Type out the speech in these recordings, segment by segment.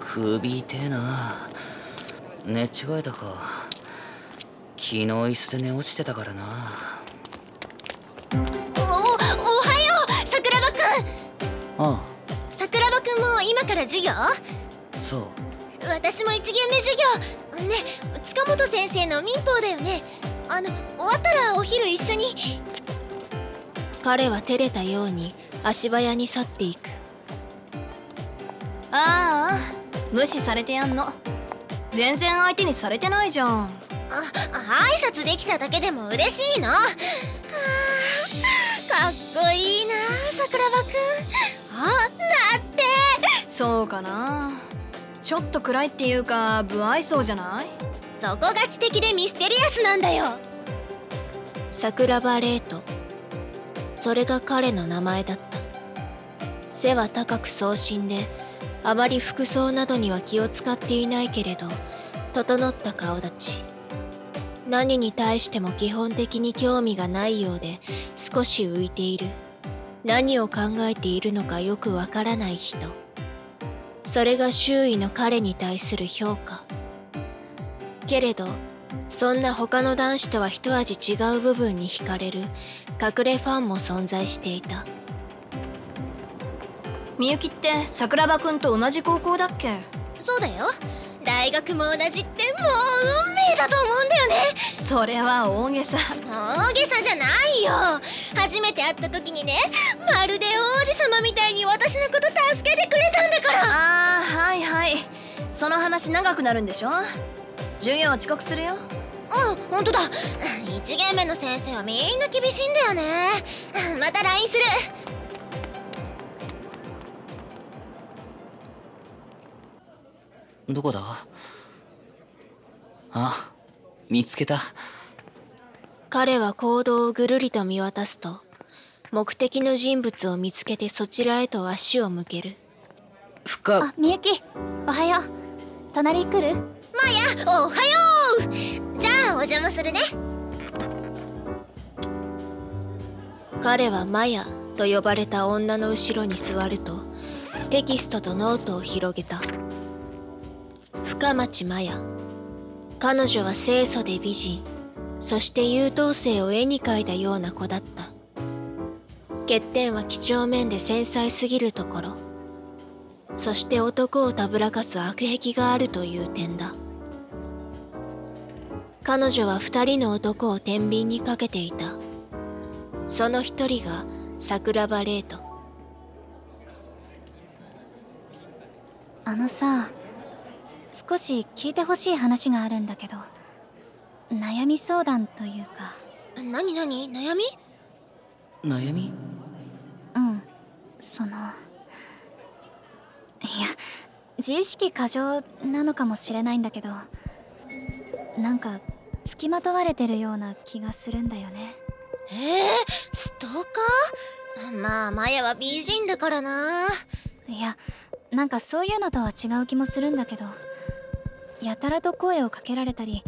首痛えな。寝違えたか。昨日椅子で寝落ちてたからな。おおおはよう桜庭くん。あ桜庭くんも今から授業？あそう。私も一限目授業。ね塚本先生の民法だよね。あの終わったらお昼一緒に。彼は照れたように足早に去っていくああ無視されてやんの。全然相手にされてないじゃん。あ挨拶できただけでも嬉しいの。あーかっこいいな桜庭くん。あだって。そうかな。ちょっと暗いっていうか不愛想じゃない？そこが知的でミステリアスなんだよ。桜庭レイト。それが彼の名前だった。背は高く壮身であまり服装などには気を使っていないけれど整った顔立ち。何に対しても基本的に興味がないようで少し浮いている。何を考えているのかよくわからない人。それが周囲の彼に対する評価。けれどそんな他の男子とは一味違う部分に惹かれる隠れファンも存在していた。みゆきって桜庭くんと同じ高校だっけ？そうだよ。大学も同じってもう運命だと思うんだよね。それは大げさ。大げさじゃないよ。初めて会った時にねまるで王子様みたいに私のこと助けてくれたんだから。ああはいはい。その話長くなるんでしょ？授業遅刻するよ。うん本当だ。1限目の先生はみんな厳しいんだよね。また LINE するどこだ？あ見つけた。彼は行動をぐるりと見渡すと目的の人物を見つけてそちらへと足を向ける。深あみゆきおはよう。隣来る？マヤおはよう。じゃあお邪魔するね。彼はマヤと呼ばれた女の後ろに座るとテキストとノートを広げた深町マヤ彼女は清楚で美人。そして優等生を絵に描いたような子だった。欠点は几帳面で繊細すぎるところ。そして男をたぶらかす悪癖があるという点だ。彼女は二人の男を天秤にかけていた。その一人が桜庭レイトあのさ少し聞いてほしい話があるんだけど悩み相談というか。何何？悩み？悩み？うん。そのいや自意識過剰なのかもしれないんだけどなんか付きまとわれてるような気がするんだよね。えー、ストーカー？まあマヤは美人だからな。いやなんかそういうのとは違う気もするんだけどやたらと声をかけられたり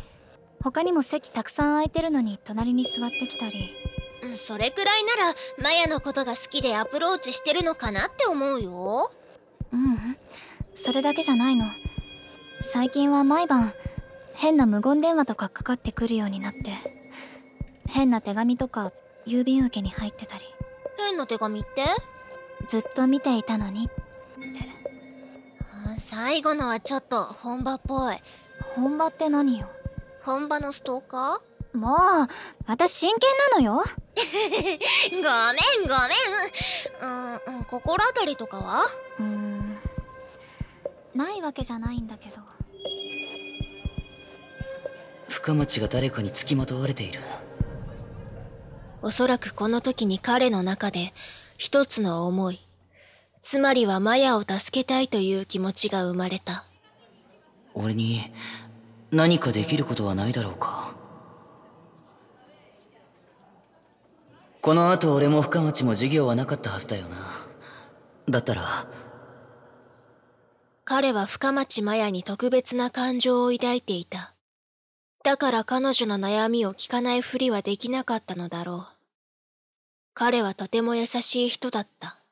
他にも席たくさん空いてるのに隣に座ってきたり。うんそれくらいならマヤのことが好きでアプローチしてるのかなって思うよ。ううん。それだけじゃないの。最近は毎晩変な無言電話とかかかってくるようになって変な手紙とか郵便受けに入ってたり。変な手紙って？ずっと見ていたのにって。あ最後のはちょっと本場っぽい。本場って何よ？本場のストーカー？もう私真剣なのよ。ごめんごめん。うん、うん、心当たりとかは？うーんないわけじゃないんだけど。深町が誰かに付きまとわれている？おそらくこの時に彼の中で一つの思いつまりはマヤを助けたいという気持ちが生まれた。俺に何かできることはないだろうか。この後俺も深町も授業はなかったはずだよな。だったら。彼は深町マヤに特別な感情を抱いていた。だから彼女の悩みを聞かないふりはできなかったのだろう。彼はとても優しい人だった